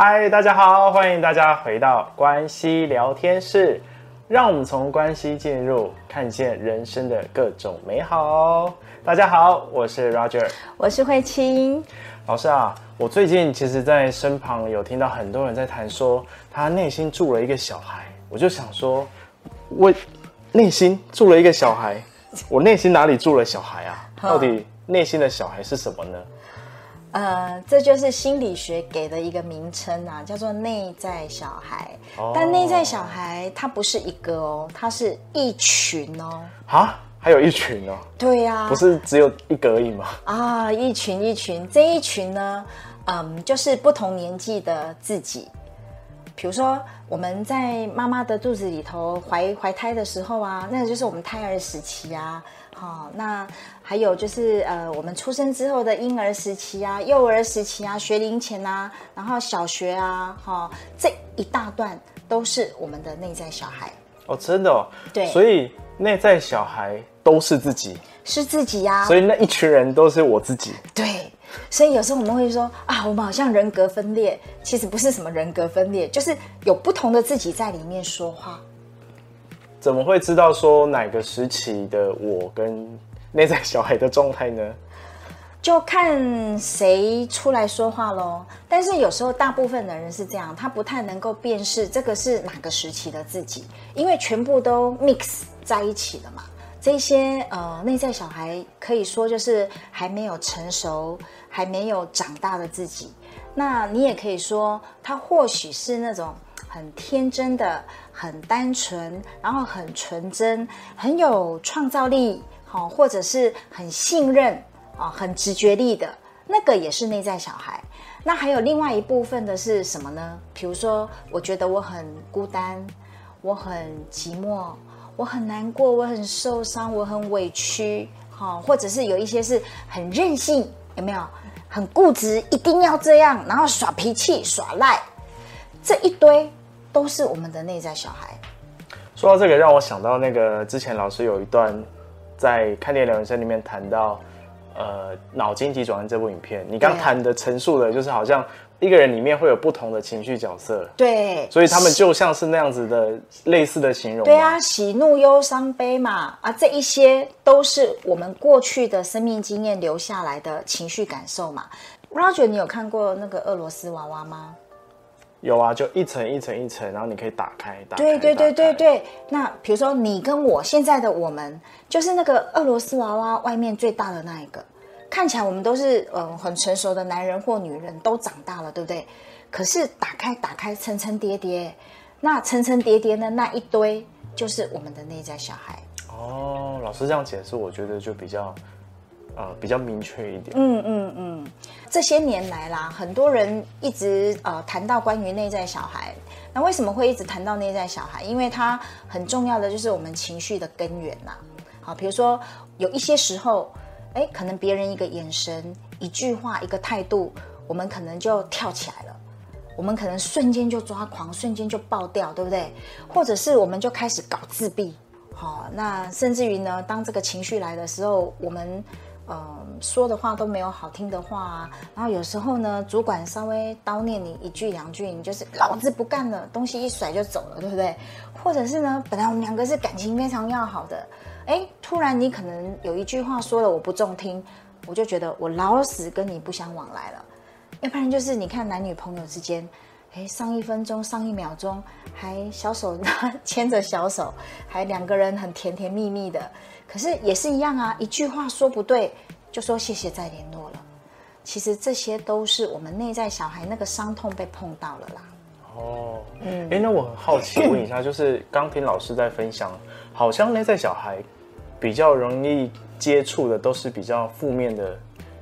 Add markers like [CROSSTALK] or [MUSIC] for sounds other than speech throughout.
嗨，大家好，欢迎大家回到关系聊天室，让我们从关系进入，看见人生的各种美好。大家好，我是 Roger，我是慧清。老师啊，我最近其实，在身旁有听到很多人在谈说，他内心住了一个小孩，我就想说，我内心住了一个小孩，我内心哪里住了小孩啊？[LAUGHS] 到底内心的小孩是什么呢？呃，这就是心理学给的一个名称啊，叫做内在小孩。Oh. 但内在小孩它不是一个哦，它是一群哦。啊，还有一群哦？对呀、啊，不是只有一个而已吗？啊，一群一群，这一群呢，嗯，就是不同年纪的自己。比如说，我们在妈妈的肚子里头怀怀胎的时候啊，那个就是我们胎儿时期啊。那还有就是呃，我们出生之后的婴儿时期啊、幼儿时期啊、学龄前啊，然后小学啊，哈、哦，这一大段都是我们的内在小孩哦，真的哦，对，所以内在小孩都是自己，是自己呀、啊，所以那一群人都是我自己，对，所以有时候我们会说啊，我们好像人格分裂，其实不是什么人格分裂，就是有不同的自己在里面说话。怎么会知道说哪个时期的我跟内在小孩的状态呢？就看谁出来说话喽。但是有时候大部分的人是这样，他不太能够辨识这个是哪个时期的自己，因为全部都 mix 在一起了嘛。这些呃内在小孩可以说就是还没有成熟、还没有长大的自己。那你也可以说，他或许是那种。很天真的，很单纯，然后很纯真，很有创造力，好，或者是很信任啊，很直觉力的那个也是内在小孩。那还有另外一部分的是什么呢？比如说，我觉得我很孤单，我很寂寞，我很难过，我很受伤，我很委屈，好，或者是有一些是很任性，有没有？很固执，一定要这样，然后耍脾气、耍赖，这一堆。都是我们的内在小孩。说到这个，让我想到那个之前老师有一段在《看电影聊人生》里面谈到，呃，脑筋急转弯这部影片，你刚谈的陈述的就是好像一个人里面会有不同的情绪角色，对，所以他们就像是那样子的类似的形容。对啊，喜怒忧伤悲嘛，啊，这一些都是我们过去的生命经验留下来的情绪感受嘛。Roger，你有看过那个俄罗斯娃娃吗？有啊，就一层一层一层，然后你可以打开，打开。对对对对对。那比如说你跟我现在的我们，就是那个俄罗斯娃娃外面最大的那一个，看起来我们都是嗯很成熟的男人或女人，都长大了，对不对？可是打开打开层层叠叠，那层层叠叠的那一堆，就是我们的内在小孩。哦，老师这样解释，我觉得就比较。呃，比较明确一点。嗯嗯嗯，这些年来啦，很多人一直呃谈到关于内在小孩。那为什么会一直谈到内在小孩？因为它很重要的就是我们情绪的根源呐。好，比如说有一些时候，哎，可能别人一个眼神、一句话、一个态度，我们可能就跳起来了，我们可能瞬间就抓狂，瞬间就爆掉，对不对？或者是我们就开始搞自闭。好，那甚至于呢，当这个情绪来的时候，我们。嗯，说的话都没有好听的话啊，然后有时候呢，主管稍微叨念你一句两句，你就是老子不干了，东西一甩就走了，对不对？或者是呢，本来我们两个是感情非常要好的，哎，突然你可能有一句话说了我不中听，我就觉得我老死跟你不相往来了。要不然就是你看男女朋友之间，哎，上一分钟、上一秒钟还小手 [LAUGHS] 牵着小手，还两个人很甜甜蜜蜜的。可是也是一样啊，一句话说不对，就说谢谢再联络了。其实这些都是我们内在小孩那个伤痛被碰到了啦。哦，嗯，哎，那我很好奇问一下，就是刚听老师在分享，好像内在小孩比较容易接触的都是比较负面的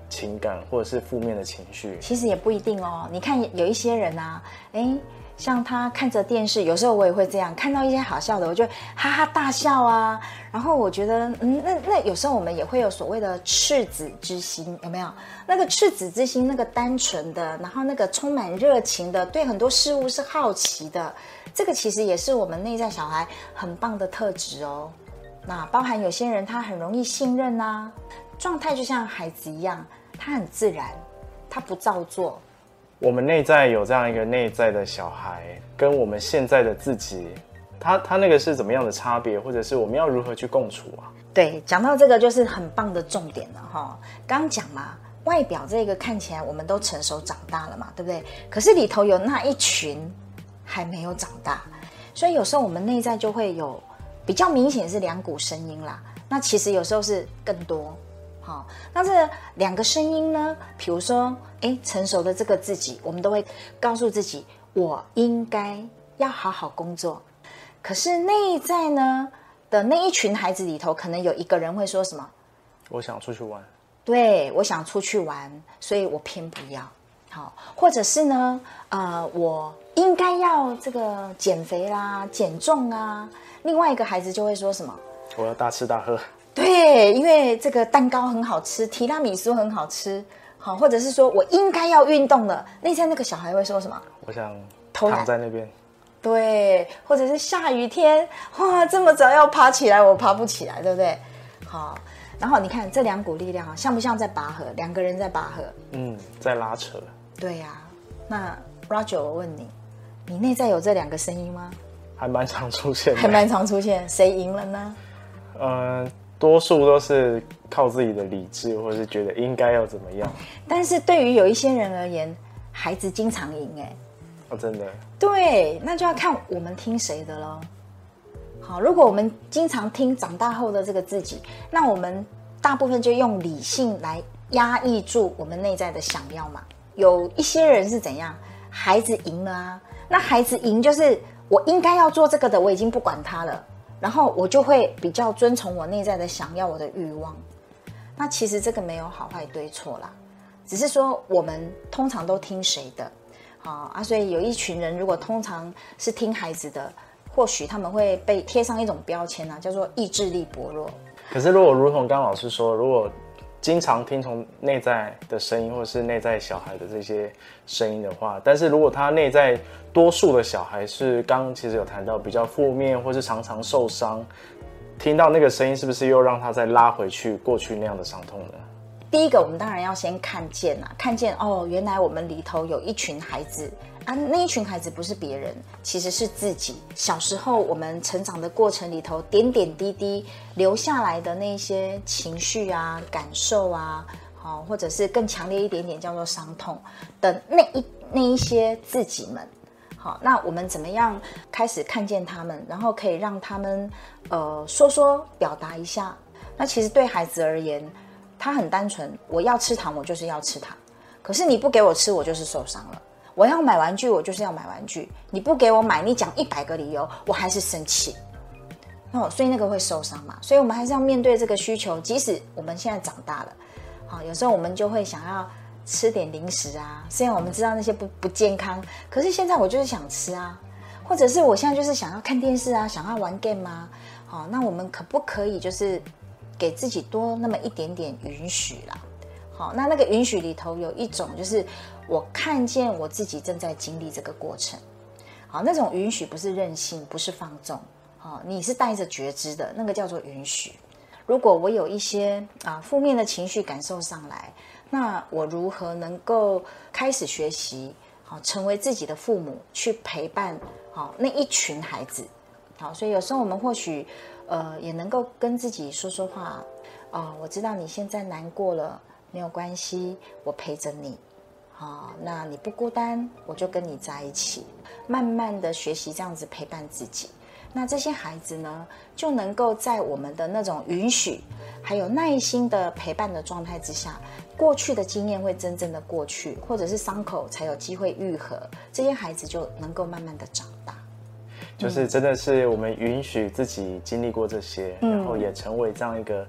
情感或者是负面的情绪。其实也不一定哦。你看有一些人啊，诶像他看着电视，有时候我也会这样，看到一些好笑的，我就哈哈大笑啊。然后我觉得，嗯，那那有时候我们也会有所谓的赤子之心，有没有？那个赤子之心，那个单纯的，然后那个充满热情的，对很多事物是好奇的，这个其实也是我们内在小孩很棒的特质哦。那包含有些人他很容易信任啊，状态就像孩子一样，他很自然，他不造作。我们内在有这样一个内在的小孩，跟我们现在的自己，他他那个是怎么样的差别，或者是我们要如何去共处啊？对，讲到这个就是很棒的重点了哈。刚讲嘛，外表这个看起来我们都成熟长大了嘛，对不对？可是里头有那一群还没有长大，所以有时候我们内在就会有比较明显是两股声音啦。那其实有时候是更多。好，那这两个声音呢？比如说，哎，成熟的这个自己，我们都会告诉自己，我应该要好好工作。可是内在呢的那一群孩子里头，可能有一个人会说什么？我想出去玩。对，我想出去玩，所以我偏不要。好，或者是呢，呃，我应该要这个减肥啦、减重啊。另外一个孩子就会说什么？我要大吃大喝。对，因为这个蛋糕很好吃，提拉米苏很好吃，好，或者是说我应该要运动了。内在那个小孩会说什么？我想躺在那边。对，或者是下雨天，哇，这么早要爬起来，我爬不起来，对不对？好，然后你看这两股力量啊，像不像在拔河？两个人在拔河，嗯，在拉扯。对呀、啊，那 Roger，我问你，你内在有这两个声音吗？还蛮常出现的，还蛮常出现，谁赢了呢？嗯。多数都是靠自己的理智，或是觉得应该要怎么样。但是对于有一些人而言，孩子经常赢哎。哦，真的。对，那就要看我们听谁的喽。好，如果我们经常听长大后的这个自己，那我们大部分就用理性来压抑住我们内在的想要嘛。有一些人是怎样？孩子赢了啊，那孩子赢就是我应该要做这个的，我已经不管他了。然后我就会比较遵从我内在的想要，我的欲望。那其实这个没有好坏对错啦，只是说我们通常都听谁的，好啊。所以有一群人如果通常是听孩子的，或许他们会被贴上一种标签啊，叫做意志力薄弱。可是如果如同刚老师说，如果经常听从内在的声音，或者是内在小孩的这些声音的话，但是如果他内在多数的小孩是刚刚其实有谈到比较负面，或是常常受伤，听到那个声音，是不是又让他再拉回去过去那样的伤痛呢？第一个，我们当然要先看见啊，看见哦，原来我们里头有一群孩子。啊，那一群孩子不是别人，其实是自己。小时候我们成长的过程里头，点点滴滴留下来的那些情绪啊、感受啊，好，或者是更强烈一点点叫做伤痛的那一那一些自己们，好，那我们怎么样开始看见他们，然后可以让他们呃说说表达一下？那其实对孩子而言，他很单纯，我要吃糖，我就是要吃糖，可是你不给我吃，我就是受伤了。我要买玩具，我就是要买玩具。你不给我买，你讲一百个理由，我还是生气。哦，所以那个会受伤嘛。所以我们还是要面对这个需求，即使我们现在长大了，好，有时候我们就会想要吃点零食啊。虽然我们知道那些不不健康，可是现在我就是想吃啊，或者是我现在就是想要看电视啊，想要玩 game 啊。好，那我们可不可以就是给自己多那么一点点允许啦？好，那那个允许里头有一种就是。我看见我自己正在经历这个过程，好，那种允许不是任性，不是放纵，好，你是带着觉知的，那个叫做允许。如果我有一些啊负面的情绪感受上来，那我如何能够开始学习，好，成为自己的父母，去陪伴好那一群孩子，好，所以有时候我们或许呃也能够跟自己说说话，啊，我知道你现在难过了，没有关系，我陪着你。好，那你不孤单，我就跟你在一起，慢慢的学习这样子陪伴自己。那这些孩子呢，就能够在我们的那种允许，还有耐心的陪伴的状态之下，过去的经验会真正的过去，或者是伤口才有机会愈合，这些孩子就能够慢慢的长大。就是真的是我们允许自己经历过这些，嗯、然后也成为这样一个。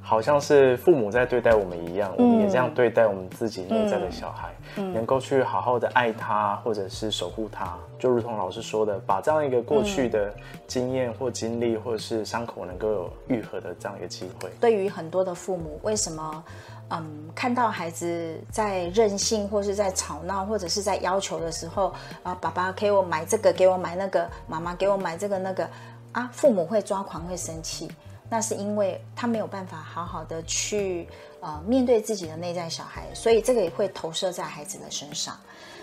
好像是父母在对待我们一样，嗯、我们也这样对待我们自己内在的小孩，嗯、能够去好好的爱他，或者是守护他，就如同老师说的，把这样一个过去的经验或经历，或者是伤口能够有愈合的这样一个机会。对于很多的父母，为什么嗯看到孩子在任性，或是在吵闹，或者是在要求的时候啊，爸爸给我买这个，给我买那个，妈妈给我买这个那个啊，父母会抓狂，会生气。那是因为他没有办法好好的去呃面对自己的内在小孩，所以这个也会投射在孩子的身上。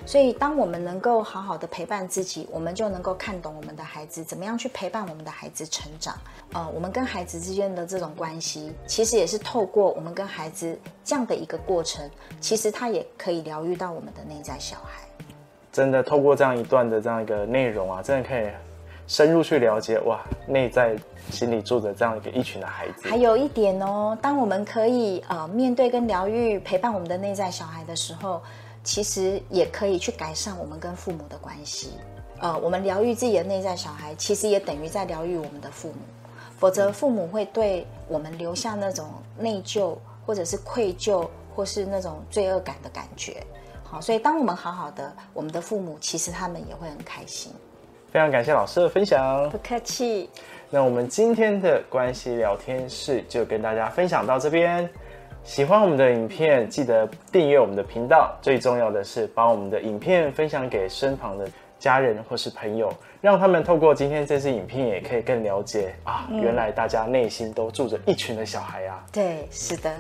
所以当我们能够好好的陪伴自己，我们就能够看懂我们的孩子，怎么样去陪伴我们的孩子成长。呃，我们跟孩子之间的这种关系，其实也是透过我们跟孩子这样的一个过程，其实他也可以疗愈到我们的内在小孩。真的，透过这样一段的这样一个内容啊，真的可以。深入去了解哇，内在心里住着这样一个一群的孩子。还有一点哦，当我们可以呃面对跟疗愈陪伴我们的内在小孩的时候，其实也可以去改善我们跟父母的关系。呃，我们疗愈自己的内在小孩，其实也等于在疗愈我们的父母。否则，父母会对我们留下那种内疚，或者是愧疚，或是那种罪恶感的感觉。好，所以当我们好好的，我们的父母其实他们也会很开心。非常感谢老师的分享，不客气。那我们今天的关系聊天室就跟大家分享到这边。喜欢我们的影片，记得订阅我们的频道。最重要的是，把我们的影片分享给身旁的家人或是朋友，让他们透过今天这支影片，也可以更了解啊，原来大家内心都住着一群的小孩啊。对，是的。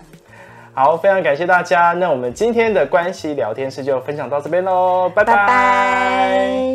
好，非常感谢大家。那我们今天的关系聊天室就分享到这边喽，拜拜。拜拜。